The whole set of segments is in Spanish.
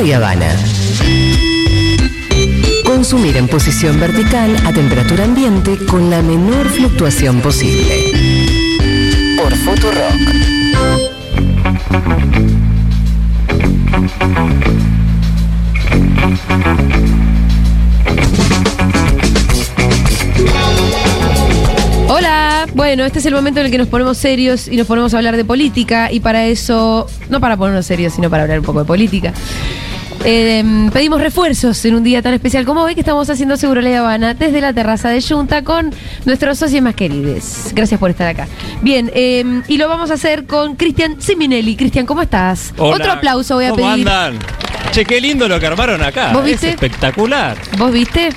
Habana. Consumir en posición vertical a temperatura ambiente con la menor fluctuación posible. Por Futurock. Hola, bueno, este es el momento en el que nos ponemos serios y nos ponemos a hablar de política y para eso, no para ponernos serios, sino para hablar un poco de política. Eh, pedimos refuerzos en un día tan especial como hoy que estamos haciendo Seguro La Habana desde la terraza de Junta con nuestros socios más queridos. Gracias por estar acá. Bien, eh, y lo vamos a hacer con Cristian Siminelli. Cristian, ¿cómo estás? Hola, Otro aplauso voy a ¿Cómo pedir. andan? Che, qué lindo lo que armaron acá. ¿Vos Es espectacular. ¿Vos viste?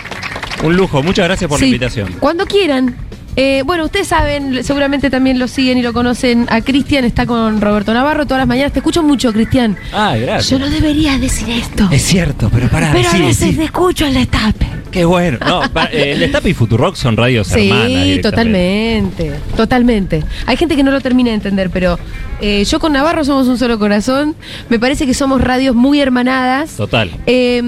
Un lujo. Muchas gracias por Sí, la invitación. Cuando quieran. Eh, bueno, ustedes saben, seguramente también lo siguen y lo conocen. A Cristian está con Roberto Navarro todas las mañanas. Te escucho mucho, Cristian. Ay, gracias. Yo no debería decir esto. Es cierto, pero para pero a sí, veces sí. te escucho el destape. Qué bueno. No, pa- eh, el Destape y Futurock son radios Sí, hermanas. directamente. totalmente, totalmente. Hay gente que no lo termina de entender, pero eh, yo con Navarro somos un solo corazón. Me parece que somos radios muy hermanadas. Total. Eh,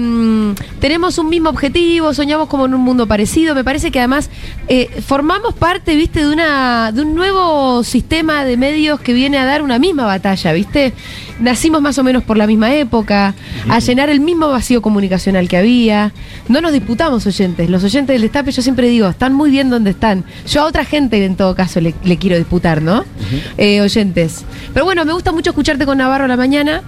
tenemos un mismo objetivo, soñamos como en un mundo parecido. Me parece que además eh, formamos parte, viste, de una de un nuevo sistema de medios que viene a dar una misma batalla, viste. Nacimos más o menos por la misma época, a llenar el mismo vacío comunicacional que había. No nos disputamos oyentes. Los oyentes del destape, yo siempre digo, están muy bien donde están. Yo a otra gente, en todo caso, le, le quiero disputar, ¿no? Eh, oyentes. Pero bueno, me gusta mucho escucharte con Navarro a la mañana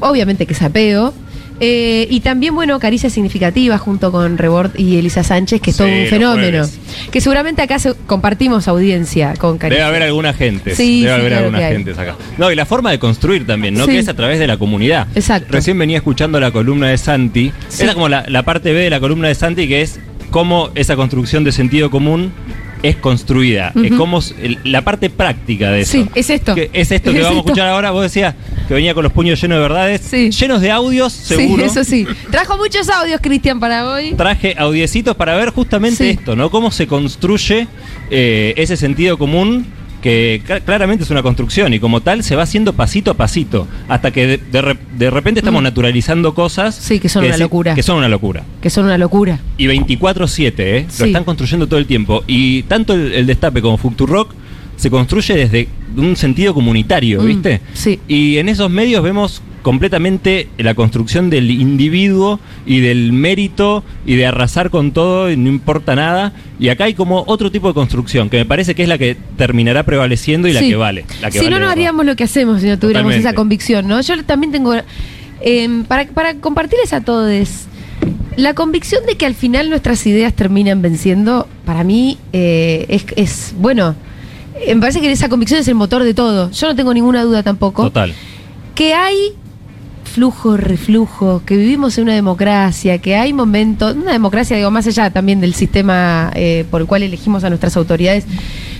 obviamente que sapeo. Eh, y también, bueno, Caricia Significativa junto con Rebord y Elisa Sánchez, que es todo Sí, un los fenómeno. Que seguramente acá se- compartimos audiencia con Caricia. Debe haber alguna gente. Sí, Debe sí, haber claro hay. gentes acá. No, y la forma de construir también, ¿no? Que es a través de la comunidad. Exacto. Recién venía escuchando la columna de Santi. Era como la, la parte B de la columna de Santi, que es cómo esa construcción de sentido común es construida. Es como la parte práctica de eso. Sí, es esto. Que es esto que Es vamos esto. a escuchar ahora. Vos decías que venía con los puños llenos de verdades, Sí. llenos de audios, seguro. Sí, eso sí. Trajo muchos audios, Cristian, para hoy. Traje audiecitos para ver justamente Sí. esto, ¿no? Cómo se construye eh, ese sentido común que cl- claramente es una construcción y como tal se va haciendo pasito a pasito hasta que de, de re- de repente estamos Mm. naturalizando cosas Sí, que son una locura. que son una locura. Que son una locura. Y 24/7, ¿eh? Sí. Lo están construyendo todo el tiempo. Y tanto el, el Destape como Futurock se construye desde un sentido comunitario, Mm, ¿viste? sí. Y en esos medios vemos completamente la construcción del individuo y del mérito y de arrasar con todo y no importa nada. Y acá hay como otro tipo de construcción que me parece que es la que terminará prevaleciendo y la Sí. que vale. La que si vale no, no haríamos lo que hacemos si no tuviéramos Totalmente. esa convicción, ¿no? Yo también tengo. eh, para, para compartirles a todos. La convicción de que al final nuestras ideas terminan venciendo, para mí eh, es, es, bueno, me parece que esa convicción es el motor de todo. Yo no tengo ninguna duda tampoco. Total. Que hay flujo, reflujo, que vivimos en una democracia, que hay momentos, una democracia, digo, más allá también del sistema eh, por el cual elegimos a nuestras autoridades,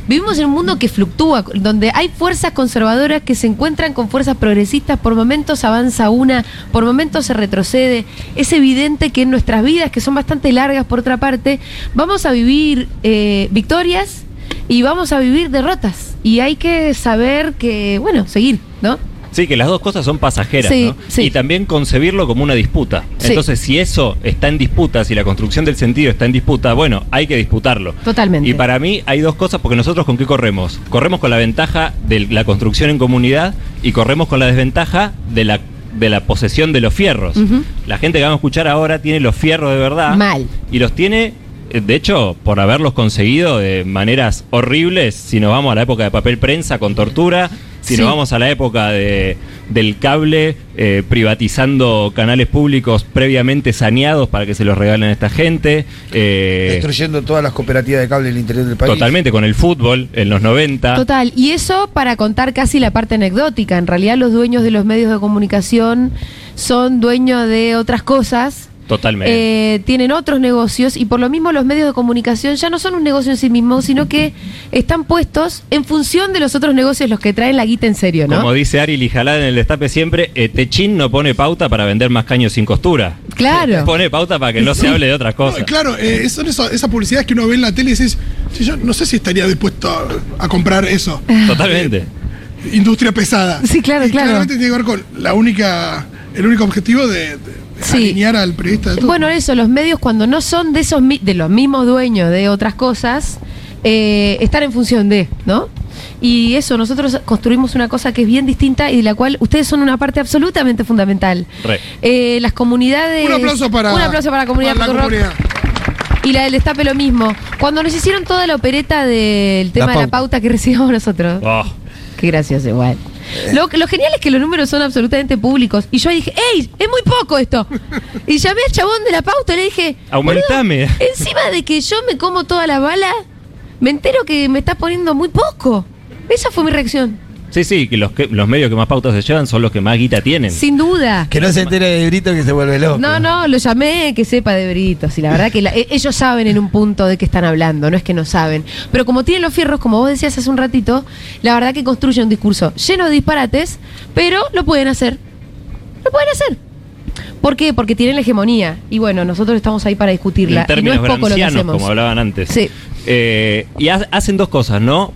vivimos en un mundo que fluctúa, donde hay fuerzas conservadoras que se encuentran con fuerzas progresistas, por momentos avanza una, por momentos se retrocede. Es evidente que en nuestras vidas, que son bastante largas por otra parte, vamos a vivir eh, victorias y vamos a vivir derrotas. Y hay que saber que, bueno, seguir, ¿no? Sí, que las dos cosas son pasajeras, Sí, ¿no? sí. Y también concebirlo como una disputa. Sí. Entonces, si eso está en disputa, si la construcción del sentido está en disputa, bueno, hay que disputarlo. Totalmente. Y para mí hay dos cosas, porque nosotros con qué corremos? Corremos con la ventaja de la construcción en comunidad y corremos con la desventaja de la de la posesión de los fierros. La gente que vamos a escuchar ahora tiene los fierros de verdad. Mal. Y los tiene, eh, de hecho, por haberlos conseguido de maneras horribles, si nos vamos a la época de papel prensa con tortura, si Sí. nos vamos a la época de, del cable eh, privatizando canales públicos previamente saneados para que se los regalen a esta gente. eh, Destruyendo todas las cooperativas de cable en el interior del país. totalmente con el fútbol en los 90. Total, y eso para contar casi la parte anecdótica. En realidad los dueños de los medios de comunicación son dueños de otras cosas. Totalmente. eh, tienen otros negocios y por lo mismo los medios de comunicación ya no son un negocio en sí mismo, sino que están puestos en función de los otros negocios los que traen la guita en serio, ¿no? Como dice Ari Lijalá en el destape siempre, eh, Techín no pone pauta para vender más caños sin costura. Claro. Pone pauta para que no se hable de otras No, cosas. claro, eh, son esas publicidades que uno ve en la tele y dices, "Sí, yo no sé si estaría dispuesto a, a comprar eso. Totalmente. Industria pesada. Sí, claro, Y claro. Claramente tiene que ver con la única el único objetivo de Sí. alinear al periodista de todo. Bueno, eso, los medios cuando no son de esos de los mismos dueños de otras cosas, eh, están en función de, ¿no? Y eso, nosotros construimos una cosa que es bien distinta y de la cual ustedes son una parte absolutamente fundamental. Re. Eh, las comunidades. un aplauso para, Un aplauso para la comunidad. para la Futurock. comunidad. Y la del Destape lo mismo. Cuando nos hicieron toda la opereta del tema de la pauta. pauta que recibimos nosotros. Oh, Qué gracioso igual. Lo, lo genial es que los números son absolutamente públicos. Y yo ahí dije, ¡ey! Es muy poco esto. Y llamé al chabón de la pauta y le dije, Aumentame. "Boludo, Encima de que yo me como toda la bala, me entero que me está poniendo muy poco. Esa fue mi reacción. Sí, sí, que los, que los medios que más pautas se llevan son los que más guita tienen. Sin duda. Que no se entere de Brito que se vuelve loco. No, no, lo llamé que sepa de britos. Y la verdad que la- e- ellos saben en un punto de qué están hablando, no es que no saben. Pero como tienen los fierros, como vos decías hace un ratito, la verdad que construyen un discurso lleno de disparates, pero lo pueden hacer. Lo pueden hacer. ¿Por qué? Porque tienen la hegemonía. Y bueno, nosotros estamos ahí para discutirla. en y no es poco lo que hacemos. como hablaban antes. Sí. Eh, y ha- hacen dos cosas, ¿no?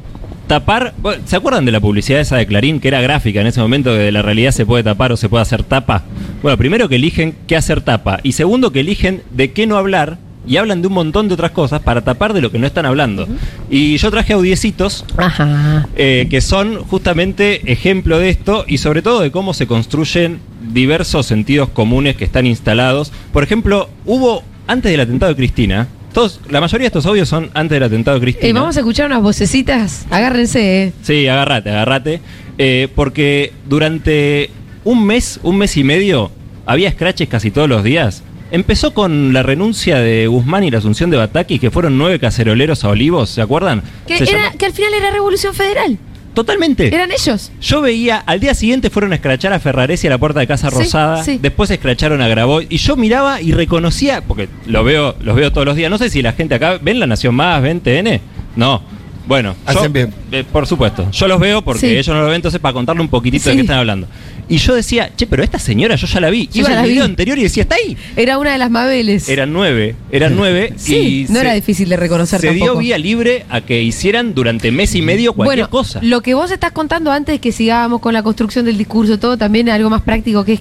Tapar, ¿se acuerdan de la publicidad esa de Clarín que era gráfica en ese momento que de la realidad se puede tapar o se puede hacer tapa? Bueno, primero que eligen qué hacer tapa y segundo que eligen de qué no hablar y hablan de un montón de otras cosas para tapar de lo que no están hablando. Y yo traje audiecitos Ajá. eh, que son justamente ejemplo de esto y sobre todo de cómo se construyen diversos sentidos comunes que están instalados. Por ejemplo, hubo antes del atentado de Cristina, todos, la mayoría de estos audios son antes del atentado de Cristina. Eh, vamos a escuchar unas vocecitas. Agárrense, eh. Sí, agárrate, agárrate. Eh, porque durante un mes, un mes y medio, había scratches casi todos los días. Empezó con la renuncia de Guzmán y la asunción de Bataki, que fueron nueve caceroleros a Olivos, ¿se acuerdan? Que, Se era, llama- que al final era Revolución Federal. Totalmente. Eran ellos. Yo veía, al día siguiente fueron a escrachar a Ferraresi a la puerta de Casa Sí, Rosada, sí. después escracharon a Graboy, y yo miraba y reconocía, porque lo veo, los veo todos los días, no sé si la gente acá, ¿ven La Nación Más, ven TN? No. Bueno, yo- Hacen bien. eh, por supuesto, yo los veo porque Sí. ellos no lo ven, entonces para contarle un poquitito de Sí. qué están hablando. Y yo decía, che, pero esta señora yo ya la vi. Yo Iba ya al la video vi. anterior y decía, está ahí. Era una de las Mabeles. Eran nueve, eran nueve. Sí, y no se- era difícil de reconocer Se dio vía libre a que hicieran durante mes y medio cualquier bueno, cosa. Lo que vos estás contando antes de que sigamos con la construcción del discurso, todo también algo más práctico que es.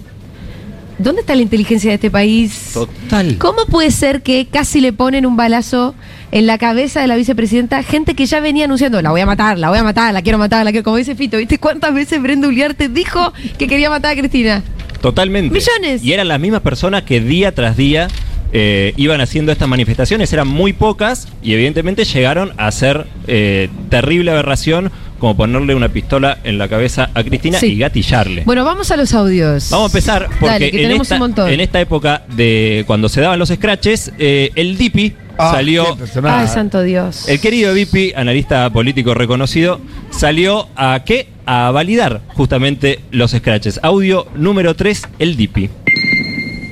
¿Dónde está la inteligencia de este país? Total. ¿Cómo puede ser que casi le ponen un balazo en la cabeza de la vicepresidenta? Gente que ya venía anunciando, la voy a matar, la voy a matar, la quiero matar, la quiero. Como dice Fito, ¿viste cuántas veces Brenda Uliarte dijo que quería matar a Cristina? Totalmente. Millones. Y eran las mismas personas que día tras día eh, iban haciendo estas manifestaciones. Eran muy pocas y evidentemente llegaron a ser eh, terrible aberración como ponerle una pistola en la cabeza a Cristina Sí. y gatillarle. Bueno, vamos a los audios. Vamos a empezar porque Dale, que en, tenemos esta, un montón. en esta época de cuando se daban los scratches, eh, el Dipi Ah, salió. Ay, santo Dios. el querido Vipi, analista político reconocido, salió a qué? A validar justamente los scratches. Audio número 3, el Dipi.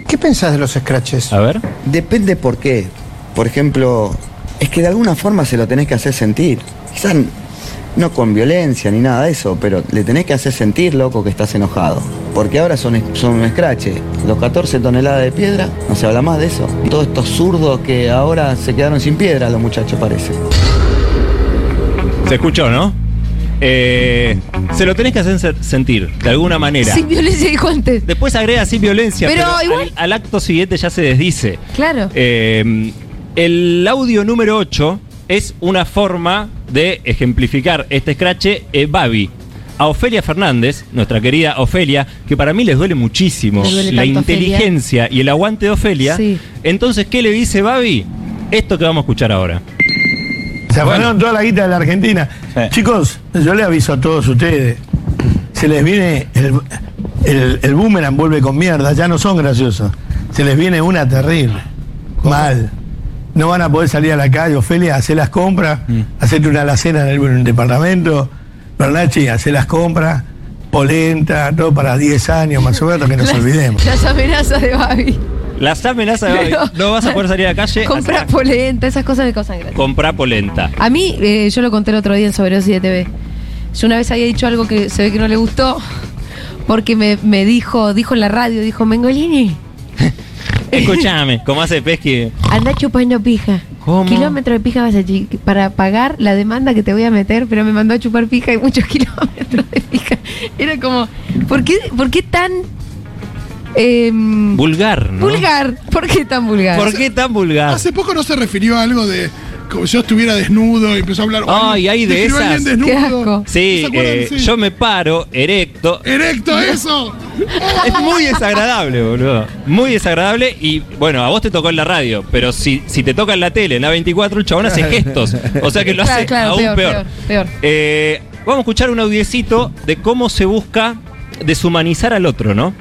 ¿Qué pensás de los scratches? A ver. Depende por qué. Por ejemplo, es que de alguna forma se lo tenés que hacer sentir. Quizás no con violencia ni nada de eso, pero le tenés que hacer sentir, loco, que estás enojado. Porque ahora son, son un escrache. Los 14 toneladas de piedra, no se habla más de eso. Y todos estos zurdos que ahora se quedaron sin piedra, los muchachos parece. Se escuchó, ¿no? Eh, se lo tenés que hacer se- sentir, de alguna manera. Sin violencia dijo antes. Después agrega sin violencia, Pero pero, igual- al, al acto siguiente ya se desdice. Claro. Eh, el audio número 8 es una forma de ejemplificar este escrache eh, Babi. A Ofelia Fernández, nuestra querida Ofelia, que para mí les duele muchísimo duele la Ofelia. inteligencia y el aguante de Ofelia. Sí. Entonces, ¿qué le dice Babi? Esto que vamos a escuchar ahora. Se afanaron toda la guita de la Argentina. Chicos, yo le aviso a todos ustedes. Se les viene el, el, el boomerang vuelve con mierda, ya no son graciosos. Se les viene una terrible. Mal. No van a poder salir a la calle, Ofelia, hacer las compras, hacerte una alacena en el, en el departamento. Bernachi, hacer las compras, polenta, todo para 10 años más o menos, que nos olvidemos. Las amenazas de Babi. Las amenazas de Babi. No vas a poder salir a la calle. Comprar polenta, esas cosas me causan gracia. Comprar polenta. A mí, eh, yo lo conté el otro día en Sobredosis de TV. Yo una vez había dicho algo que se ve que no le gustó, porque me, me dijo, dijo en la radio, dijo, Mengolini, Escúchame, como hace Pesky. anda chupando pija. ¿Cómo? Kilómetros de pija vas a para pagar la demanda que te voy a meter, pero me mandó a chupar pija y muchos kilómetros de pija. Era como, ¿por qué, por qué tan Em, Vulgar, ¿no? Vulgar. ¿Por qué tan vulgar? ¿Por qué tan vulgar? Hace poco no se refirió a algo de como si yo estuviera desnudo y empezó a hablar. Ay, hay de esas. alguien Qué asco. Eh, Sí. yo me paro, erecto. Erecto, eso. Es muy desagradable, boludo. Muy desagradable. Y bueno, a vos te tocó en la radio, pero si, si te toca en la tele, en A24, el chabón hace gestos. O sea que lo hace claro, aún peor, peor. peor, peor. Eh, vamos a escuchar un audiecito de cómo se busca deshumanizar al otro, ¿no?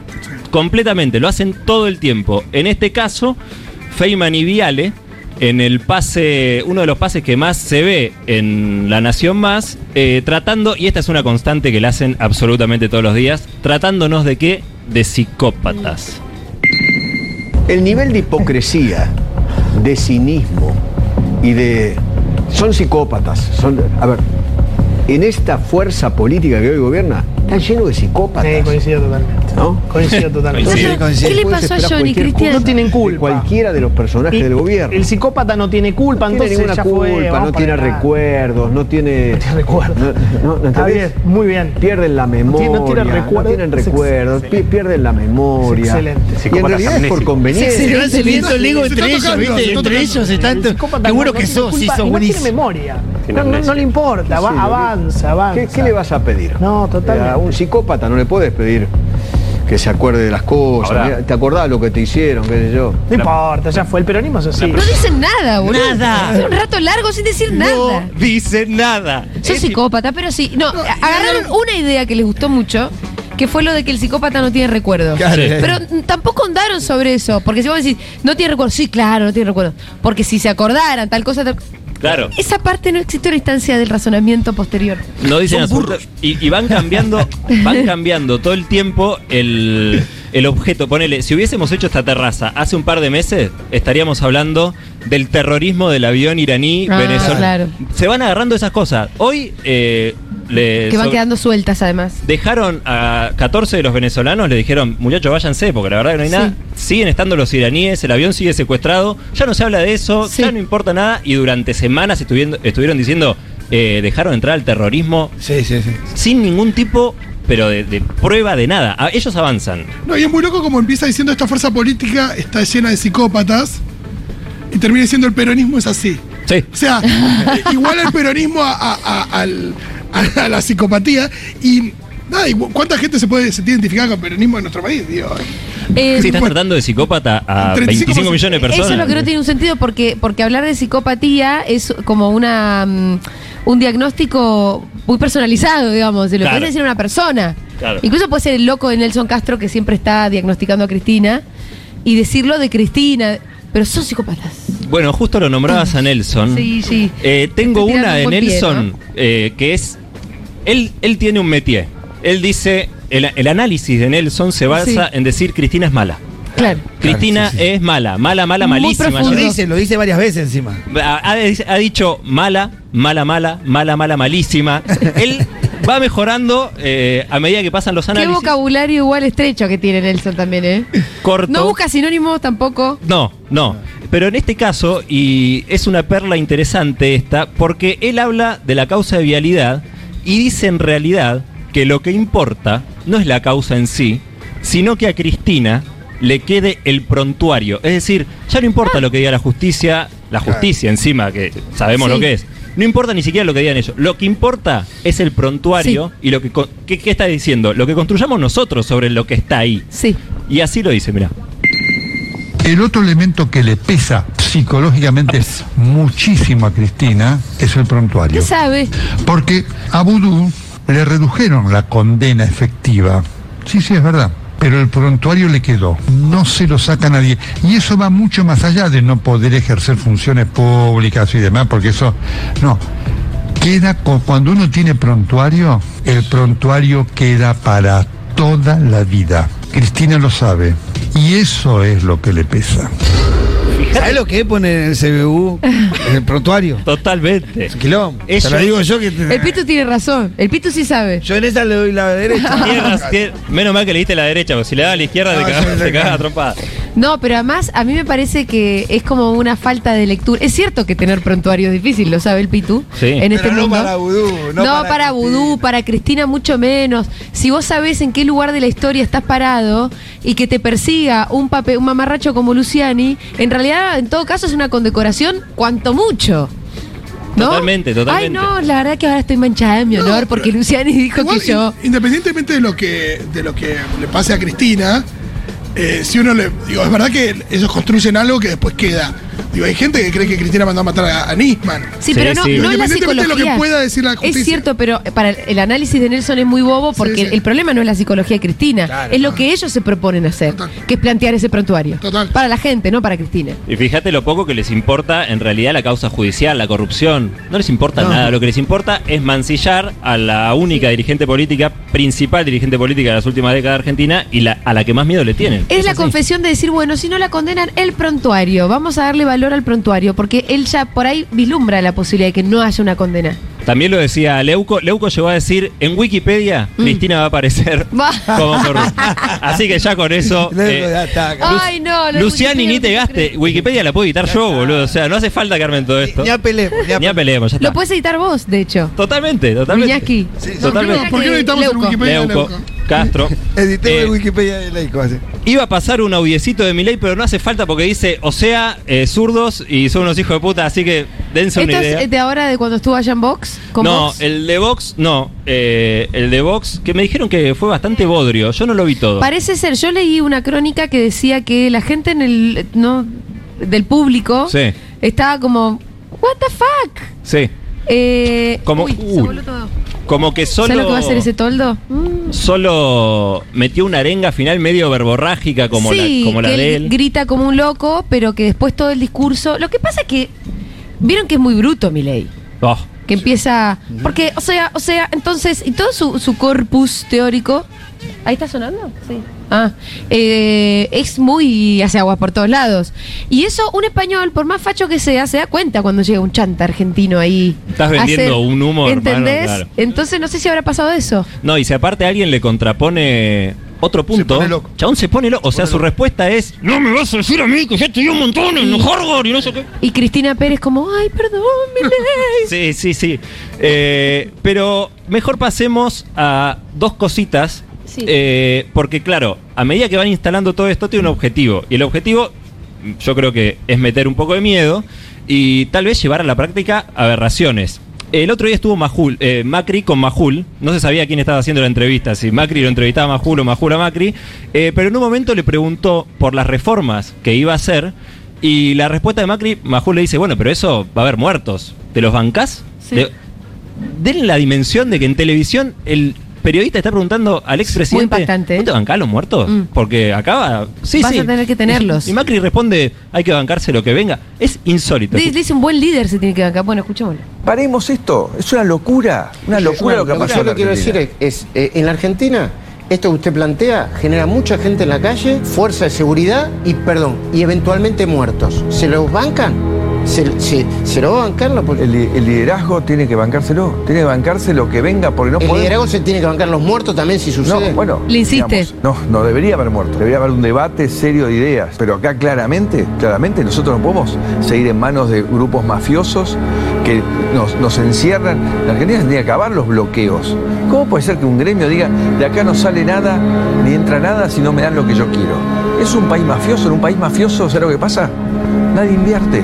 Completamente, lo hacen todo el tiempo. En este caso, Feynman y Viale, en el pase, uno de los pases que más se ve en La Nación Más, eh, tratando, y esta es una constante que la hacen absolutamente todos los días, tratándonos de qué? De psicópatas. El nivel de hipocresía, de cinismo y de... Son psicópatas. Son, a ver, en esta fuerza política que hoy gobierna, está lleno de psicópatas. Sí, coincido totalmente. ¿No? Coincido totalmente. Coincido. ¿Qué le pasó a Johnny, Cristian? No tienen de culpa. Cualquiera de los personajes Y del gobierno. El psicópata no tiene culpa, no tiene ninguna ya fue, culpa, vamos no tiene recuerdos, no tiene. No tiene recuerdos. No, bien, muy bien. Pierden la memoria. no tiene recuerdos. tienen recuerdos, pi- pierden la memoria. Es excelente. Y en Psicópatas realidad es por conveniencia. Sí, Se van subiendo el ego entre ellos, Entre ellos están. No que sos, sí, sos y no tiene buenísimo. memoria. No, no- no le importa, va- Sí, lo- avanza, avanza. ¿Qué, qué le vas a pedir? No, totalmente. A un psicópata no le puedes pedir que se acuerde de las cosas. Ahora- ¿Te acordás lo que te hicieron? ¿Qué sé yo? No importa, ya fue. El peronismo es así. No dicen nada, boludo. Nada. Hace un rato largo sin decir nada. No dice nada. Son Es- psicópatas, pero sí. No, agarraron una idea que les gustó mucho, que fue lo de que el psicópata no tiene recuerdos. Claro. Pero tampoco andaron sobre eso, porque si vos decís, no tiene recuerdos, sí, claro, no tiene recuerdos. Porque si se acordaran tal cosa, tal- Claro. esa parte no existió en la instancia del razonamiento posterior. No dicen absoluta- y, y van cambiando, van cambiando todo el tiempo el, el objeto. Ponele, si hubiésemos hecho esta terraza hace un par de meses, estaríamos hablando del terrorismo del avión iraní Ah, venezolano. claro. Se van agarrando esas cosas. Hoy eh, le Que van quedando sueltas, además. dejaron a 14 de los venezolanos, le dijeron, muchachos, váyanse, porque la verdad que no hay Sí. nada. Siguen estando los iraníes, el avión sigue secuestrado, ya no se habla de eso, Sí. ya no importa nada, y durante semanas estuvieron, estuvieron diciendo, eh, dejaron entrar al terrorismo Sí, sí, sí. sin ningún tipo, pero de, de prueba de nada. A- ellos avanzan. No, y es muy loco como empieza diciendo esta fuerza política está llena de psicópatas y termina diciendo el peronismo es así. Sí. O sea, igual el peronismo a, a- a- al- a- a la psicopatía y nada, y ¿cuánta gente se puede sentir identificada con el peronismo en nuestro país? Digo, Eh, Si estás tratando de psicópata a 35 25 millones de personas. Eso es lo que no tiene un sentido porque, porque hablar de psicopatía es como una mm, un diagnóstico muy personalizado, digamos, de lo que puede decir una persona. Claro. Incluso puede ser el loco de Nelson Castro que siempre está diagnosticando a Cristina y decirlo de Cristina, pero son psicópatas. Bueno, justo lo nombrabas a Nelson. Sí, sí. Eh, tengo una de un buen pie, Nelson ¿no? eh, que es. Él, él tiene un métier. Él dice. El, el análisis de Nelson se basa Sí. en decir Cristina es mala. Claro. Cristina sí, sí. es mala, mala, mala, Muy malísima. Lo dice, lo dice varias veces encima. Ha, ha- ha dicho mala, mala, mala, mala, mala, malísima. Él va mejorando eh, a medida que pasan los Qué análisis. vocabulario igual estrecho que tiene Nelson también, ¿eh? Corto. No busca sinónimos tampoco. No, no. Pero en este caso, y es una perla interesante esta, porque él habla de la causa de vialidad y dice en realidad que lo que importa no es la causa en sí, sino que a Cristina le quede el prontuario. Es decir, ya no importa lo que diga la justicia, la justicia encima, que sabemos Sí. lo que es. No importa ni siquiera lo que digan ellos. Lo que importa es el prontuario y lo que, co- ¿qué, qué está diciendo? Lo que construyamos nosotros sobre lo que está ahí. Sí. Y así lo dice, mira. El otro elemento que le pesa psicológicamente muchísimo a Cristina es el prontuario. ¿Qué sabe? Porque a Vudú le redujeron la condena efectiva. Sí, sí, es verdad. Pero el prontuario le quedó. No se lo saca nadie. Y eso va mucho más allá de no poder ejercer funciones públicas y demás, porque eso. No. Queda cuando uno tiene prontuario, el prontuario queda para toda la vida. Cristina lo sabe. Y eso es lo que le pesa. ¿Sabes lo que pone en el CBU? En el prontuario. Totalmente. Quilombo. Eso Te lo es- digo yo que. El Pitu tiene razón. El Pitu sí sabe. Yo en esa le doy la derecha. Tierras, tier- menos mal que le diste la derecha, porque si le das a la izquierda No, te cagás te cagás. No, pero además a mí me parece que es como una falta de lectura. Es cierto que tener prontuario es difícil, lo sabe el Pitu. Sí. En este Pero no mundo. para Vudú, no No, para para Vudú, para Cristina mucho menos. Si vos sabés en qué lugar de la historia estás parado y que te persiga un papel, un mamarracho como Luciani, en realidad en todo caso es una condecoración cuanto mucho. ¿No? Totalmente, totalmente. Ay, no, la verdad que ahora estoy manchada en mi honor porque Luciani dijo Igual, que yo. in- Independientemente de lo que, de lo que le pase a Cristina, eh, si uno le. Digo, es verdad que ellos construyen algo que después queda. Digo, hay gente que cree que Cristina mandó a matar a, a Nisman. Sí, pero no, no es la de psicología. lo que pueda decir la justicia. Es cierto, pero para el análisis de Nelson es muy bobo porque Sí, sí. el problema no es la psicología de Cristina, es lo que ellos se proponen hacer, que es plantear ese prontuario. Para la gente, no para Cristina. Y fíjate lo poco que les importa en realidad la causa judicial, la corrupción. No les importa No. nada. Lo que les importa es mancillar a la única dirigente política, principal dirigente política de las últimas décadas de Argentina y la, a la que más miedo le tienen. Es la así. confesión de decir, bueno, si no la condenan, el prontuario. Vamos a darle valor al prontuario, porque él ya por ahí vislumbra la posibilidad de que no haya una condena. También lo decía Leuco. Leuco llegó a decir, en Wikipedia, Mm. Cristina va a aparecer como corrupta. Así que ya con eso... eh, Ay, no, lo de Luciani, ni te gaste. Wikipedia la puedo editar yo, boludo. O sea, no hace falta que armen todo esto. Ni apelemos, ni Ni apelemos, ya Lo puedes editar vos, de hecho. Totalmente, totalmente. Iñaki. totalmente. ¿Por qué no editamos en Wikipedia Leuco? Castro. Editemos Eh, Wikipedia de Leico así. Iba a pasar un audiecito de Milei, pero no hace falta porque dice, o sea, eh, zurdos y son unos hijos de puta, así que dense ¿Esto una idea. es de ahora, de cuando estuvo allá en Vox? ¿Con no, Vox? el de Vox, no. eh, el de Vox, que me dijeron que fue bastante bodrio. Yo no lo vi todo. Parece ser, yo leí una crónica que decía que la gente en el no del público Sí, estaba como What the fuck? sí. Eh, Como- uy, se uy. voló todo. Como que solo. ¿Sabes lo que va a hacer ese toldo? Mm. Solo metió una arenga final medio verborrágica como sí, la, como la que de él él. grita como un loco, pero que después todo el discurso. Lo que pasa es que vieron que es muy bruto mi ley. Oh, Que empieza. Porque, o sea, o sea, entonces, y todo su, su corpus teórico. ¿Ahí está sonando? Sí. Ah, eh, es muy. hace aguas por todos lados. Y eso, un español, por más facho que sea, se da cuenta cuando llega un chanta argentino ahí. Estás vendiendo hacer- un humo, hermano, ¿Entendés? claro. Entonces, no sé si habrá pasado eso. No, y si aparte alguien le contrapone otro punto, Chabón se pone loco. O sea, su respuesta es: No me vas a decir a mí que ya estudié un montón en Harvard y no sé qué. Y Cristina Pérez, como, ay, perdón, mi ley. Sí, sí, sí. Eh, pero mejor pasemos a dos cositas. Sí. Eh, porque claro, a medida que van instalando todo esto tiene un objetivo. Y el objetivo, yo creo que es meter un poco de miedo y tal vez llevar a la práctica aberraciones. El otro día estuvo Majul, eh, Macri con Majul. No se sabía quién estaba haciendo la entrevista, si Macri lo entrevistaba a Majul o Majul a Macri. Eh, pero en un momento le preguntó por las reformas que iba a hacer. Y la respuesta de Macri, Majul le dice, bueno, pero eso va a haber muertos. ¿Te los bancás? Sí. De- denle la dimensión de que en televisión el periodista está preguntando al expresidente. Muy impactante, ¿eh? ¿No te bancás los muertos? Mm. Porque acaba. Sí, Vas sí. a tener que tenerlos. Y Macri responde: hay que bancarse lo que venga. Es insólito. Dice dice un buen líder se tiene que bancar. Bueno, escuchémoslo. Paremos esto, es una locura, una locura lo que pasó Yo lo que quiero decir es, es, eh, en la Argentina, esto que usted plantea genera mucha gente en la calle, fuerza de seguridad y, perdón, y eventualmente muertos. ¿Se los bancan? ¿Se, se, se lo va a bancar la El, el liderazgo tiene que bancárselo, tiene que bancarse lo que venga porque no ¿El podemos- liderazgo se tiene que bancar los muertos también si sucede? No, bueno. Le insiste. digamos, no, no debería haber muerto. Debería haber un debate serio de ideas. Pero acá claramente, claramente nosotros no podemos seguir en manos de grupos mafiosos que nos, nos encierran. La Argentina tiene que acabar los bloqueos. ¿Cómo puede ser que un gremio diga, de acá no sale nada, ni entra nada si no me dan lo que yo quiero? Es un país mafioso. En un país mafioso, ¿sabes lo que pasa? Nadie invierte.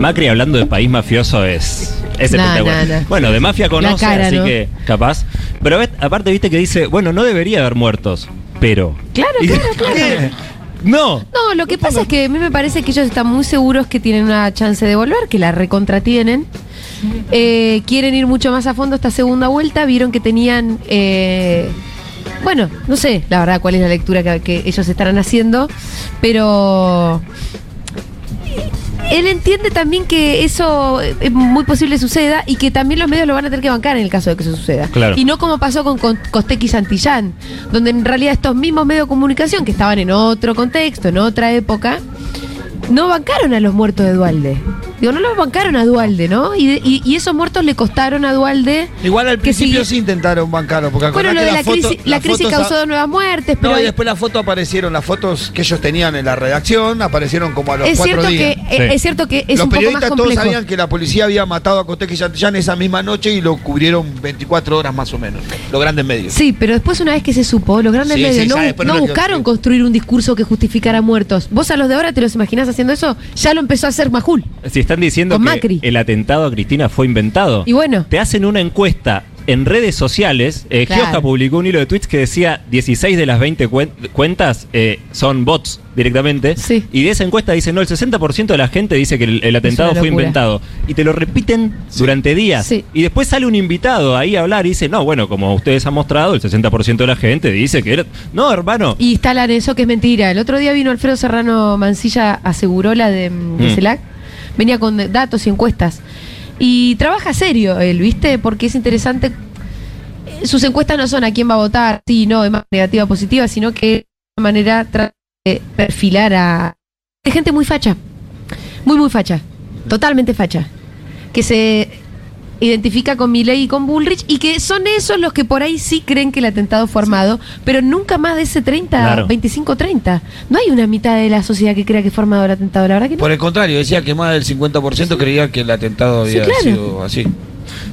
Macri hablando de país mafioso es. Es Nah, espectacular. nah, nah. Bueno, de mafia conoce, cara, así ¿no? que capaz. Pero ves, aparte, viste que dice: bueno, no debería haber muertos, pero. Claro, Y- claro, claro. No. No, lo que pasa es que a mí me parece que ellos están muy seguros que tienen una chance de volver, que la recontratienen. Eh, quieren ir mucho más a fondo esta segunda vuelta. Vieron que tenían. eh, bueno, no sé la verdad cuál es la lectura que, que ellos estarán haciendo, pero. Él entiende también que eso es muy posible suceda y que también los medios lo van a tener que bancar en el caso de que eso suceda. Claro. Y no como pasó con, con Costec y Santillán, donde en realidad estos mismos medios de comunicación que estaban en otro contexto, en otra época, no bancaron a los muertos de Dualde. Digo, no lo bancaron a Dualde, ¿no? Y, de- y- y esos muertos le costaron a Dualde. Igual al que principio sí- sí intentaron bancarlo, porque Bueno, lo de que la crisis, la crisis causó a- dos nuevas muertes, pero No, y después las fotos aparecieron, las fotos que ellos tenían en la redacción aparecieron como a los es cuatro cierto días. que eh, es cierto que es los un poco más periodistas todos sabían que la policía había matado a Coteque y Santillán esa misma noche y lo cubrieron 24 horas más o menos, los grandes medios. Sí, pero después una vez que se supo, los grandes Sí, medios sí, no, buscaron construir un discurso que justificara muertos. Vos a los de ahora te los imaginás haciendo eso, ya lo empezó a hacer Majul. Están diciendo que Macri. el atentado a Cristina fue inventado. Y bueno. Te hacen una encuesta en redes sociales. Eh, Claro. Gioja publicó un hilo de tweets que decía 16 de las 20 cuen- cuentas eh, son bots directamente. Y de esa encuesta dice, no, el 60% de la gente dice que el, el atentado fue inventado. Y te lo repiten durante días. Sí. Y después sale un invitado ahí a hablar y dice, no, bueno, como ustedes han mostrado, el 60% de la gente dice que era... No, hermano. Y instalan eso que es mentira. El otro día vino Alfredo Serrano Mancilla, aseguró la de, mm, de Mm. CELAC, venía con datos y encuestas. Y trabaja serio él, ¿viste? Porque es interesante. Eh, Sus encuestas no son a quién va a votar, sí, no, de más negativa positiva, sino que de alguna manera trata de perfilar a de gente muy facha. Muy, muy facha. Totalmente facha. Que se identifica con Milei y con Bullrich y que son esos los que por ahí sí creen que el atentado fue armado, pero nunca más de ese 30, Claro. 25-30. No hay una mitad de la sociedad que crea que fue armado el atentado, la verdad que no. Por el contrario, decía que más del 50% creía que el atentado Sí, había claro. sido así.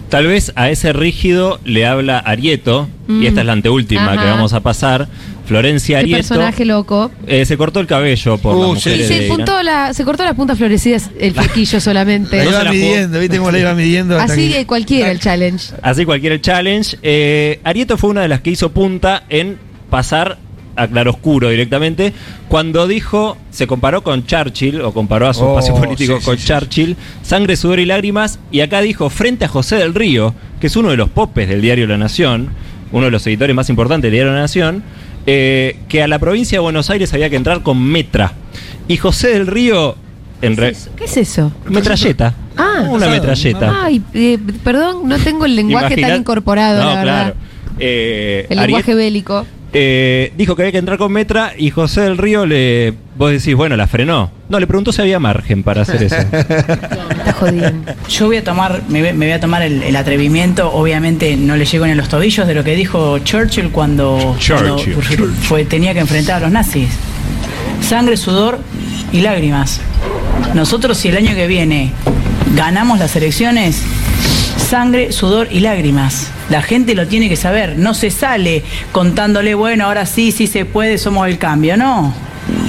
Tal vez a ese rígido le habla Arieto, Mm. y esta es la anteúltima Ajá. que vamos a pasar. Florencia Qué Arieto personaje loco. eh, se cortó el cabello por Uh, las sí, mujeres Se, de Irán. puntó la, se cortó las puntas florecidas el flequillo solamente. La iba la jugó. midiendo, ¿viste cómo la iba midiendo? hasta Así que- de cualquiera el challenge. Así cualquiera el challenge. Eh, Arieto fue una de las que hizo punta en pasar a claroscuro directamente. Cuando dijo, se comparó con Churchill, o comparó a su Oh, espacio político sí, con sí, sí. Churchill, sangre, sudor y lágrimas, y acá dijo frente a José del Río, que es uno de los popes del diario La Nación, uno de los editores más importantes del diario La Nación, eh, que a la provincia de Buenos Aires había que entrar con metra. Y José del Río, en re- ¿Qué es eso? metralleta. Ah, una metralleta. Ay, eh, perdón, no tengo el lenguaje Imaginad- tan incorporado, No, la claro. verdad. Eh, El Ariel- lenguaje bélico. eh, dijo que había que entrar con Metra y José del Río le. Vos decís, bueno, la frenó. No, le preguntó si había margen para hacer eso. Está jodiendo. Yo voy a tomar, me, voy- me voy a tomar el, el atrevimiento, obviamente no le llego ni a los tobillos de lo que dijo Churchill cuando, cuando Churchill. fue, tenía que enfrentar a los nazis. Sangre, sudor y lágrimas. Nosotros si el año que viene ganamos las elecciones, sangre, sudor y lágrimas. La gente lo tiene que saber. No se sale contándole, bueno, ahora sí, sí se puede, somos el cambio. No.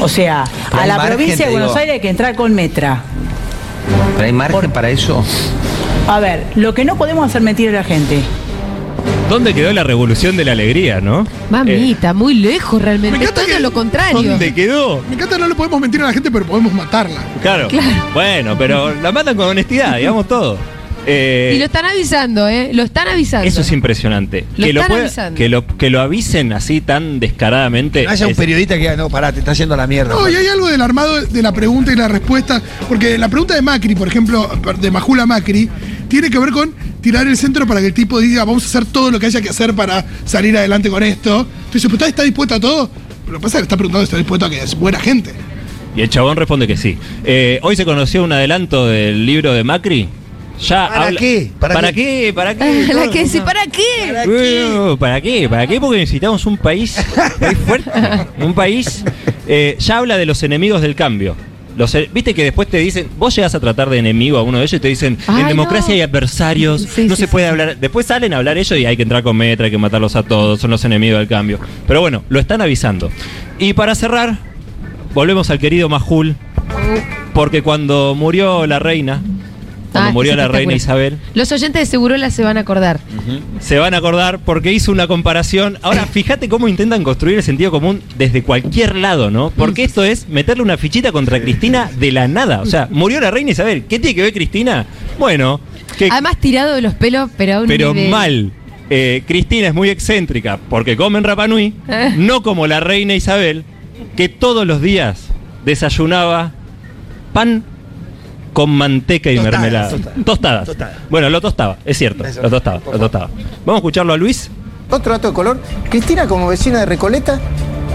O sea, a la margen, provincia de Buenos digo. Aires hay que entrar con metra. ¿Pero hay margen para eso? A ver, lo que no podemos hacer mentir a la gente. ¿Dónde quedó la revolución de la alegría, no? Mamita, muy lejos realmente. Me encanta Todo que- lo contrario. ¿Dónde quedó? Me encanta, no le podemos mentir a la gente, pero podemos matarla. Claro. Bueno, pero la matan con honestidad, digamos todo. Eh, Y lo están avisando, ¿eh? Lo están avisando. eso es impresionante. Lo que, lo están pueda- avisando. que, lo, que lo avisen así tan descaradamente. No haya un periodista que diga, no, pará, te está yendo a la mierda. No, y hay algo del armado de la pregunta y la respuesta, porque la pregunta de Macri, por ejemplo, de Majula Macri, tiene que ver con tirar el centro para que el tipo diga, vamos a hacer todo lo que haya que hacer para salir adelante con esto. Entonces, ¿pero está, dispuesto a todo? Pero lo que pasa es que está preguntando si está dispuesto a que es buena gente. Y el chabón responde que sí. Eh, hoy se conoció un adelanto del libro de Macri. Ya ¿Para habla- qué? ¿Para ¿Para, qué? qué? ¿Para qué? Que sí, ¿para qué? ¿Para qué? ¿Para qué? Porque necesitamos un país, un país fuerte. Un país. eh, ya habla de los enemigos del cambio. Los, e- Viste que después te dicen, vos llegas a tratar de enemigo a uno de ellos y te dicen, Ay, en democracia no. hay adversarios, Sí, no sí, se puede hablar. Después salen a hablar ellos y hay que entrar con metra, hay que matarlos a todos, son los enemigos del cambio. Pero bueno, lo están avisando. Y para cerrar, volvemos al querido Majul, porque cuando murió la reina, cuando Ah, murió es la reina. Isabel, Los oyentes de Segurola se van a acordar. se van a acordar porque hizo una comparación. Ahora, fíjate cómo intentan construir el sentido común desde cualquier lado, ¿no? Porque esto es meterle una fichita contra Cristina de la nada. O sea, murió la reina Isabel. ¿Qué tiene que ver Cristina? Bueno, que, Además, tirado de los pelos, pero a un pero nivel. mal. Eh, Cristina es muy excéntrica porque come en Rapanui, Eh. no como la reina Isabel, que todos los días desayunaba pan con manteca y Tostadas, mermelada. tostadas. Tostadas. Tostadas. Bueno, lo tostaba, es cierto. Eso. Lo tostaba, lo tostaba. Vamos a escucharlo a Luis. Otro dato de color. Cristina, como vecina de Recoleta,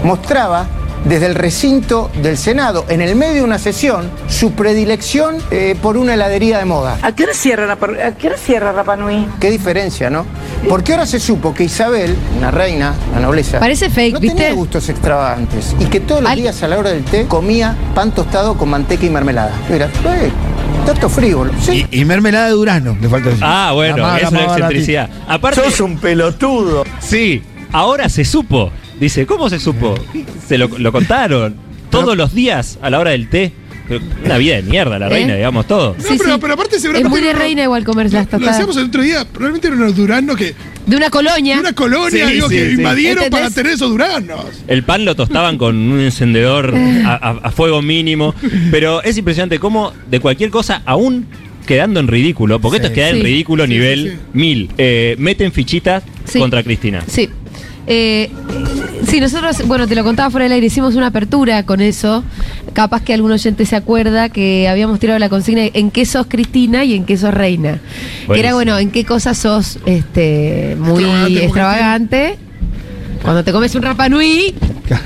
mostraba desde el recinto del Senado, en el medio de una sesión, su predilección eh, por una heladería de moda. ¿A qué hora cierra, Rapa- a qué hora cierra Rapa Nui? Qué diferencia, ¿no? Porque ahora se supo que Isabel, una reina, la nobleza, Parece fake, no ¿viste? tenía gustos extravagantes y que todos los días a la hora del té comía pan tostado con manteca y mermelada. Mira, eh, tanto frívolo. Sí. Y, y mermelada de durazno, le falta decir. Ah, bueno, es una excentricidad. Aparte, Sos un pelotudo. sí, ahora se supo. Dice, ¿cómo se supo? Se lo, lo contaron. Todos los días a la hora del té. Una vida de mierda, la ¿Eh? reina, digamos todo. No, pero, pero aparte Es seguramente. muy de no- reina igual comer las Lo tostadas. hacíamos el otro día, probablemente eran unos duraznos que. De una colonia. De una colonia, Sí, digo, sí, que sí. invadieron ¿Entendés? para tener esos duraznos. El pan lo tostaban con un encendedor a, a- a fuego mínimo. Pero es impresionante cómo de cualquier cosa, aún quedando en ridículo, porque esto es quedar en Sí. ridículo Sí, nivel sí, sí. mil, eh, meten fichitas Sí. contra Cristina. Sí. Eh, sí, nosotros, bueno, te lo contaba fuera del aire, hicimos una apertura con eso. Capaz que algún oyente se acuerda que habíamos tirado la consigna en qué sos Cristina y en qué sos reina. Era, bueno, en qué cosas sos este, muy Extravagante, extravagante. Cuando te comes un rapanui,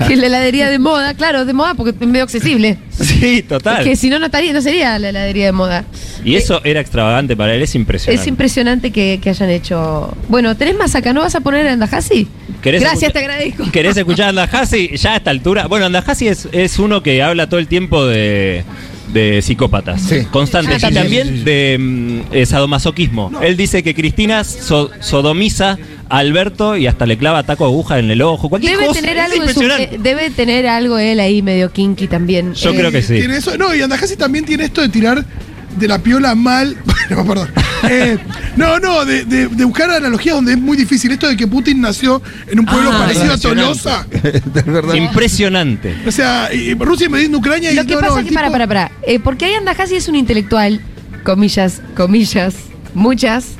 que es la heladería de moda, claro, de moda porque es medio accesible. Sí, total. Que si no, no, estaría, no sería la heladería de moda. Y eso era extravagante para él, es impresionante. Es impresionante que, que hayan hecho. Bueno, ¿tenés más acá? ¿No vas a poner Andajasi? ¿Querés Gracias, te agradezco. ¿Querés escuchar a Andajasi ya a esta altura? Bueno, Andajasi es, es uno que habla todo el tiempo de, de psicópatas. Sí. Constantes. Ah, y también. de mm, eh, sadomasoquismo. Él dice que Cristina so- sodomiza a Alberto y hasta le clava taco aguja en el ojo. Cualquier Debe cosa. tener, es algo en su- impresionante. eh, debe tener algo él ahí medio kinky también. Yo Eh, creo que sí. Tiene eso. No, y Andajasi también tiene esto de tirar de la piola mal. No, perdón. Eh, no, no, de, de- de buscar analogías donde es muy difícil. Esto de que Putin nació en un pueblo Ah, parecido a. Tolosa. Es verdad. Impresionante. O sea, y Rusia invadiendo Ucrania y Lo que no, pasa no, es que, para, tipo- para, para. Eh, porque ahí Andajasi es un intelectual, comillas, comillas, muchas.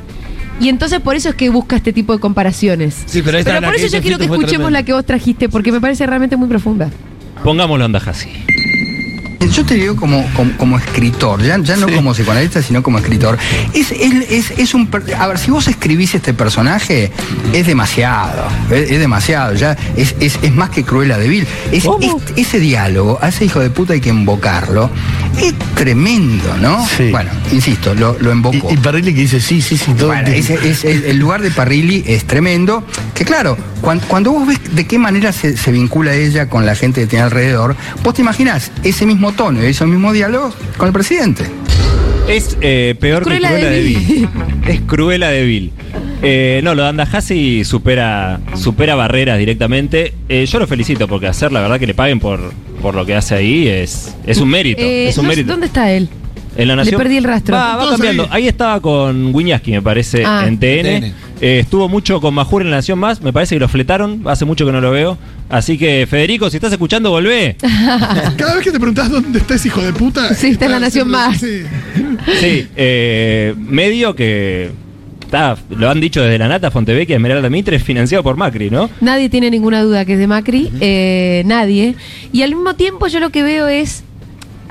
Y entonces por eso es que busca este tipo de comparaciones. Sí, pero Pero la por que eso yo quiero que Fito fue escuchemos la que vos trajiste, porque me parece realmente muy profunda. Pongámoslo a Andajasi. Yo te digo como, como, como escritor, ya, ya no como psicoanalista, sino como escritor. Es, es, es- es un. A ver, si vos escribís este personaje, es demasiado. Es, es demasiado. Ya es, es, es más que Cruella de Vil. Es, es- ese diálogo, a ese hijo de puta hay que invocarlo. Es tremendo, ¿no? Sí. Bueno, insisto, lo, lo invocó. Y, y Parrilli que dice sí, sí, sí, todo. Bueno, el, lugar de Parrilli es tremendo. Que claro, cuan- cuando, vos ves de qué manera se, se vincula ella con la gente que tiene alrededor, vos te imaginás ese mismo tono y esos mismos diálogos con el presidente. Es eh, peor que Cruella de Vil. Es Cruella de Vil. Eh, no, lo de Andajasi supera, supera barreras directamente. Eh, yo lo felicito porque hacer la verdad que le paguen por, por lo que hace ahí es, es un mérito. Eh, es un no sé, mérito. ¿Dónde está él? En la Le Nación. perdí el rastro. Va, cambiando. ahí. Ahí. estaba con Wiñaski, me parece, Ah. en TN. TN. Eh, estuvo mucho con Majur en la Nación Más. Me parece que lo fletaron. Hace mucho que no lo veo. Así que, Federico, si estás escuchando, volvé. Cada vez que te preguntás dónde está ese hijo de puta. Sí, está en La Nación Más. Sí. Sí, eh, medio que. Está, lo han dicho desde la Nata, Fontevecchia, Esmeralda Mitre, financiado por Macri, ¿no? Nadie tiene ninguna duda que es de Macri, eh, nadie. Y al mismo tiempo yo lo que veo es,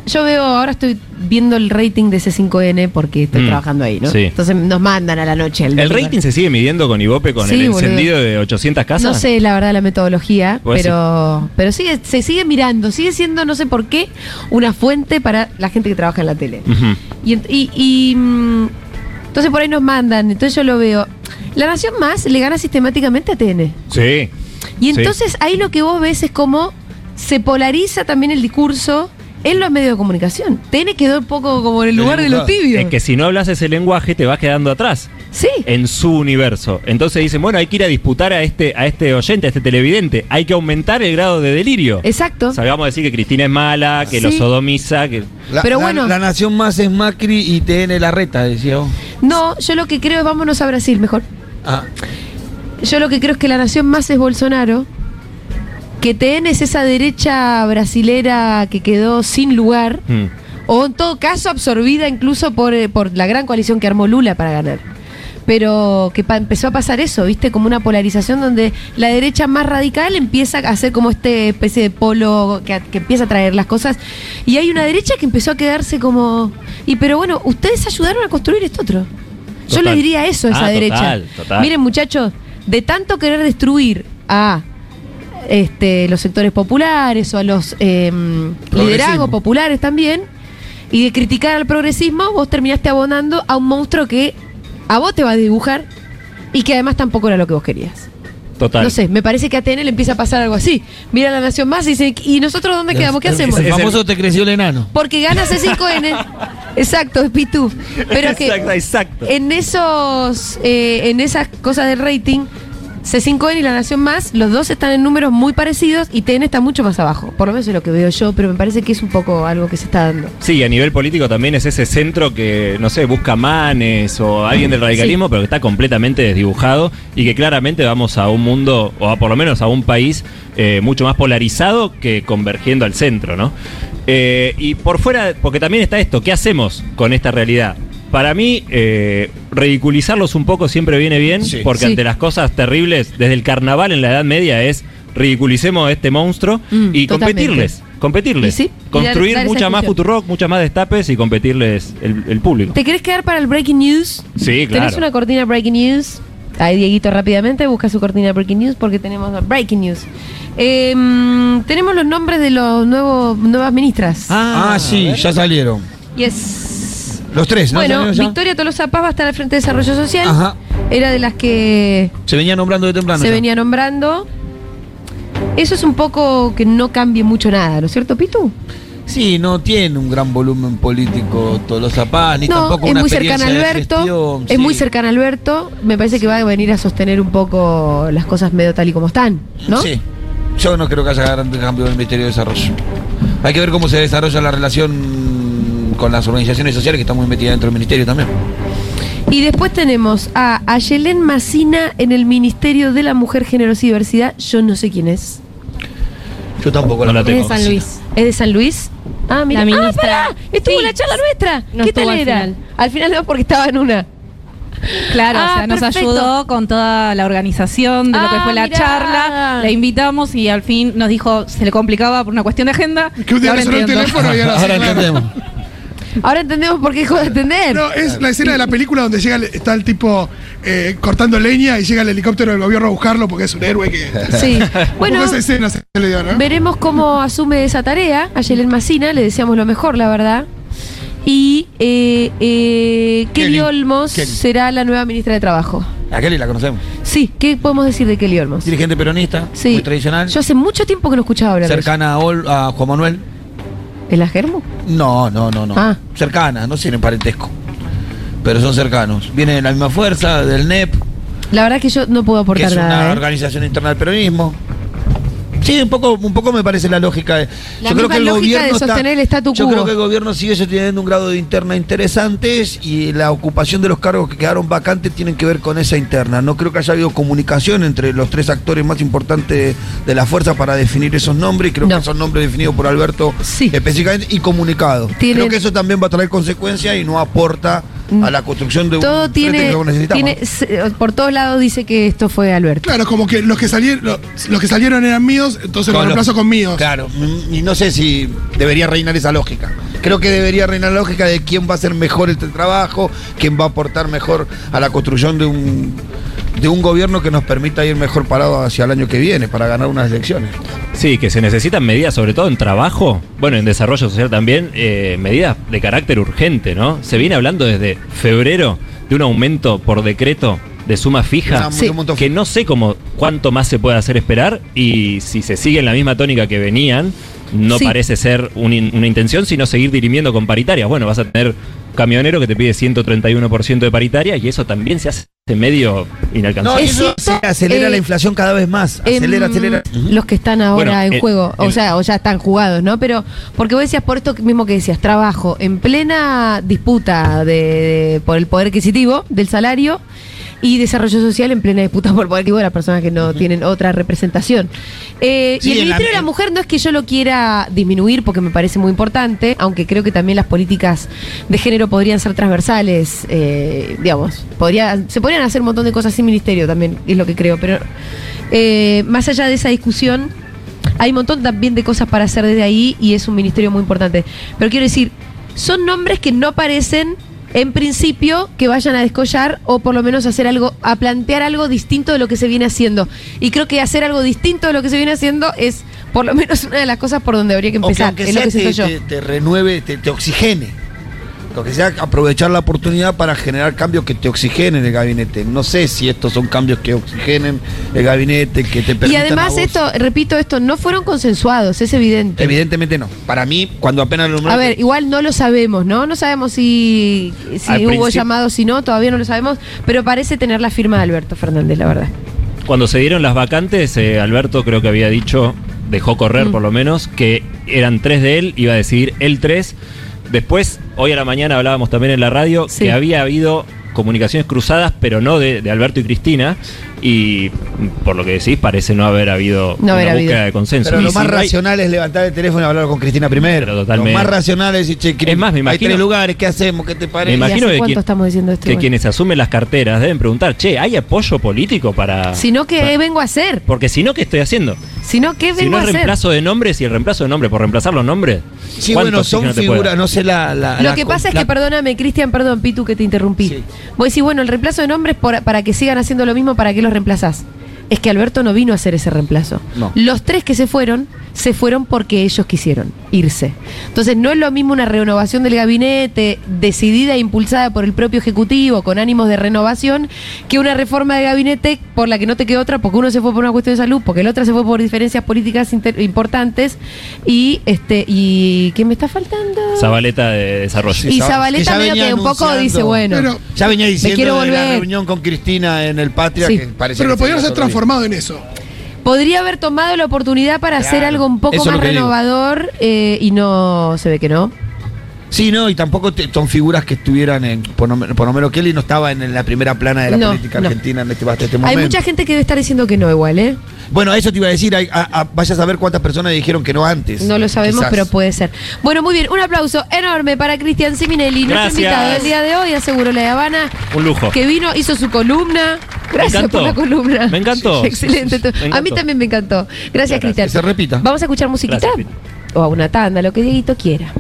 yo veo, ahora estoy viendo el rating de C5N porque estoy Mm, trabajando ahí, ¿no? sí. Entonces nos mandan a la noche el, El rating se sigue midiendo con Ibope con Sí, el boludo. encendido de 800 casas. No sé la verdad la metodología, pero, pero sigue, se sigue mirando, sigue siendo, no sé por qué, una fuente para la gente que trabaja en la tele. Ujú. Y, ent- y- y, mm, entonces por ahí nos mandan, entonces yo lo veo. La Nación Más le gana sistemáticamente a TN. Sí. Y Sí. entonces ahí lo que vos ves es como se polariza también el discurso en los medios de comunicación. TN quedó un poco como en el lugar de los tibios. Es que si no hablas ese lenguaje te vas quedando atrás. Sí. En su universo. Entonces dicen, bueno, hay que ir a disputar a este, a este oyente, a este televidente. Hay que aumentar el grado de delirio. Exacto. Salgamos a decir que Cristina es mala, que lo sodomiza, que. La, Pero la- bueno. la nación más es Macri y TN la reta, decía vos. No, yo lo que creo es vámonos a Brasil mejor. Ah, Yo lo que creo es que la nación más es Bolsonaro. Que TN es esa derecha brasilera que quedó sin lugar. Mm. O en todo caso absorbida incluso por, eh, por la gran coalición que armó Lula para ganar. Pero que empezó a pasar eso, ¿viste? Como una polarización donde la derecha más radical empieza a hacer como este especie de polo que, que empieza a traer las cosas. Y hay una derecha que empezó a quedarse como... Y pero bueno, ustedes ayudaron a construir esto otro. Yo Total. le diría eso a esa Ah, derecha. total, total. Miren muchachos, de tanto querer destruir a este, los sectores populares o a los eh, liderazgos populares también, y de criticar al progresismo, vos terminaste abonando a un monstruo que a vos te va a dibujar y que además tampoco era lo que vos querías. Total. No sé, me parece que a TN le empieza a pasar algo así. Mira la Nación Más y dice, ¿y nosotros dónde quedamos? ¿Qué hacemos? El famoso te creció el enano. Porque gana C5N. Exacto, es Pitu. Pero que Exacto, exacto. en esos, eh, en esas cosas del rating, C5N y La Nación Más, los dos están en números muy parecidos y TN está mucho más abajo. Por lo menos es lo que veo yo, pero me parece que es un poco algo que se está dando. Sí, a nivel político también es ese centro que, no sé, busca manes o alguien del radicalismo, pero que está completamente desdibujado y que claramente vamos a un mundo, o a por lo menos a un país eh, mucho más polarizado que convergiendo al centro, ¿no? Eh, y por fuera, porque también está esto, ¿qué hacemos con esta realidad? Para mí, eh, ridiculizarlos un poco siempre viene bien, porque Sí. ante las cosas terribles, desde el carnaval en la Edad Media es ridiculicemos a este monstruo Mm, y totalmente. competirles, competirles. Y sí, y Construir dar- mucha más. Futurock, muchas más destapes y competirles el, el público. ¿Te querés quedar para el Breaking News? Sí, claro. ¿Tenés una cortina Breaking News? Ahí, Dieguito, rápidamente busca su cortina Breaking News porque tenemos Breaking News. Eh, mm, tenemos los nombres de los nuevos nuevas ministras. Ah, sí, ya salieron. Yes. Los tres, ¿no? Bueno. Victoria Tolosa Paz va a estar al frente de Desarrollo Social. Ajá. Era de las que Se venía nombrando de temprano. se ya. venía nombrando. Eso es un poco que no cambie mucho nada, ¿no es cierto, Pitu? Sí, no tiene un gran volumen político Tolosa Paz, ni no, tampoco es una muy cercana a Alberto. gestión, es sí. muy cercana a Alberto. Me parece que va a venir a sostener un poco las cosas medio tal y como están, ¿no? Sí. Yo no creo que haya gran cambio en el Ministerio de Desarrollo. Hay que ver cómo se desarrolla la relación con las organizaciones sociales que están muy metidas dentro del ministerio también. Y después tenemos a Ayelén Macina en el Ministerio de la Mujer, Generosidad y Diversidad. Yo no sé quién es. Yo tampoco la Es de San Luis. ¿Es de San Luis? Ah, mira. La Ah, ministra. pará, Estuvo Sí. en la charla nuestra. No ¿Qué tal al era? final. Al final no, porque estaba en una. Claro, Ah, o sea, nos perfecto. ayudó con toda la organización de lo que Ah, fue la mirá. charla. La invitamos y al fin nos dijo se le complicaba por una cuestión de agenda. Que un día ahora el teléfono y ahora, sí, claro. Ahora entendemos por qué dejó de atender. No, es la escena de la película donde llega el- está el tipo eh, cortando leña y llega el helicóptero del gobierno a buscarlo porque es un héroe que. Sí. Bueno, Bueno, esa escena se le dio, ¿no? veremos cómo asume esa tarea. Ayelén Macina, le deseamos lo mejor, la verdad. Y eh, eh, Kelly, Kelly. Olmos Kelly. será la nueva ministra de Trabajo. A Kelly la conocemos. Sí, ¿qué podemos decir de Kelly Olmos? Dirigente peronista, Sí. muy tradicional, Yo hace mucho tiempo que no escuchaba hablar de cercana a, Ol- a Juan Manuel. Eso. ¿El Agermo? No, no, no, no. Ah. Cercana, no tienen parentesco. Pero son cercanos. Vienen de la misma fuerza, del NEP, La verdad que yo no puedo que aportar es una nada. ¿eh? organización interna del peronismo. Sí, un poco, un poco me parece la lógica. de- La misma lógica de sostener el statu Yo quo. creo que el gobierno sigue teniendo un grado de interna interesantes y la ocupación de los cargos que quedaron vacantes tienen que ver con esa interna. No creo que haya habido comunicación entre los tres actores más importantes de la fuerza para definir esos nombres. y Creo que son nombres definidos por Alberto específicamente y comunicados. Tienen- Creo que eso también va a traer consecuencias y no aporta a la construcción de un Todo frente tiene, que necesitamos. tiene se- por todos lados dice que esto fue Alberto. Claro, como que los que salieron, los, los que salieron eran míos, entonces los reemplazo con míos. Claro, mm, y no sé si debería reinar esa lógica. Creo que debería reinar la lógica de quién va a hacer mejor este trabajo, quién va a aportar mejor a la construcción de un, de un gobierno que nos permita ir mejor parado hacia el año que viene para ganar unas elecciones. Sí, que se necesitan medidas, sobre todo en trabajo, bueno, en desarrollo social también, eh, medidas de carácter urgente, ¿no? Se viene hablando desde febrero de un aumento por decreto de suma fija, Sí. que no sé cómo cuánto más se puede hacer esperar y si se sigue en la misma tónica que venían, no Sí. parece ser una intención, sino seguir dirimiendo con paritarias. Bueno, vas a tener camionero que te pide 131% de paritaria y eso también se hace medio No, inalcanzable. y eso se acelera eh, la inflación cada vez más. Acelera, acelera. Los que están ahora Bueno, en el- juego, o el- sea, o ya están jugados, ¿no? Pero, porque vos decías, por esto mismo que decías, trabajo en plena disputa de, de- por el poder adquisitivo del salario y desarrollo social en plena disputa por poder de las personas que no tienen otra representación. Eh, Sí, y el Ministerio de la Mujer no es que yo lo quiera disminuir porque me parece muy importante, aunque creo que también las políticas de género podrían ser transversales, eh, digamos, podría, se podrían hacer un montón de cosas sin ministerio también, es lo que creo, pero eh, más allá de esa discusión, hay un montón también de cosas para hacer desde ahí y es un ministerio muy importante. Pero quiero decir, son nombres que no parecen en principio, que vayan a descollar o por lo menos hacer algo, a plantear algo distinto de lo que se viene haciendo. Y creo que hacer algo distinto de lo que se viene haciendo es por lo menos una de las cosas por donde habría que O que empezar. es lo que te, yo. te- te renueve, te, te oxigene. Lo que sea aprovechar la oportunidad para generar cambios que te oxigenen el gabinete. No sé si estos son cambios que oxigenen el gabinete, que te permitan Y a además vos- esto, repito esto, no fueron consensuados, es evidente. Evidentemente no. Para mí, cuando apenas lo A ver, igual no lo sabemos, ¿no? No sabemos si, hubo principio- llamado, si no, todavía no lo sabemos, pero parece tener la firma de Alberto Fernández, la verdad. Cuando se dieron las vacantes, eh, Alberto creo que había dicho, dejó correr Mm. por lo menos, que eran tres de él, iba a decidir él tres. Después, hoy a la mañana hablábamos también en la radio Sí. que había habido comunicaciones cruzadas, pero no de, de Alberto y Cristina. Y por lo que decís, parece no haber habido No haber una habido. búsqueda de consenso. Pero Y lo más si hay- racional es levantar el teléfono y hablar con Cristina primero. totalmente. Lo más racional es decir, che, Es más, me hay imagino- tres lugares, ¿qué hacemos? ¿Qué te Me parece? imagino ¿Y hace que, cuánto quien- estamos diciendo esto? que Bueno. quienes asumen las carteras deben preguntar, che, ¿hay apoyo político para...? Sino que vengo a hacer, Porque si no, ¿qué estoy haciendo? sino que Si vengo no a es hacer. reemplazo de nombres y el reemplazo de nombres por reemplazar los nombres. Sí, ¿cuánto bueno, son figuras, no sé la. la- Lo la que pasa es que, perdóname, Cristian, perdón, Pitu, que te interrumpí. Voy a decir, bueno, el reemplazo de nombres por- para que sigan haciendo lo mismo, ¿para qué los reemplazás? Es que Alberto no vino a hacer ese reemplazo. No. Los tres que se fueron, se fueron porque ellos quisieron irse. Entonces, no es lo mismo una renovación del gabinete decidida e impulsada por el propio Ejecutivo con ánimos de renovación que una reforma de gabinete por la que no te quedó otra, porque uno se fue por una cuestión de salud, porque el otro se fue por diferencias políticas importantes y este y ¿qué me está faltando? Zabaleta de desarrollo. Y Zabaleta medio que un poco dice, bueno, ya venía me diciendo quiero de la volver. reunión con Cristina en el Patria Sí. que parece Pero lo que se haber iba a transformado en eso. Podría haber tomado la oportunidad para hacer algo un poco eso es más lo que digo. renovador eh, y no se ve que no. Sí, no, y tampoco te- son figuras que estuvieran en. Por, lo- por lo menos Kelly no estaba en, la primera plana de la No, política no. argentina en este, hasta este Hay momento. mucha gente que debe estar diciendo que no igual, ¿eh? Bueno, eso te iba a decir. hay- a- a- vaya a saber cuántas personas dijeron que no antes. No lo sabemos, Quizás. pero puede ser. Bueno, muy bien. Un aplauso enorme para Cristian Siminelli, nuestro Gracias. invitado del día de hoy, aseguro la de Habana, Un lujo. que vino, hizo su columna. Gracias por la columna. Me encantó. Excelente. Me A mí también me encantó. Gracias, Cristian. Que se repita. Vamos a escuchar musiquita Gracias, o a una tanda, lo que Dieguito quiera.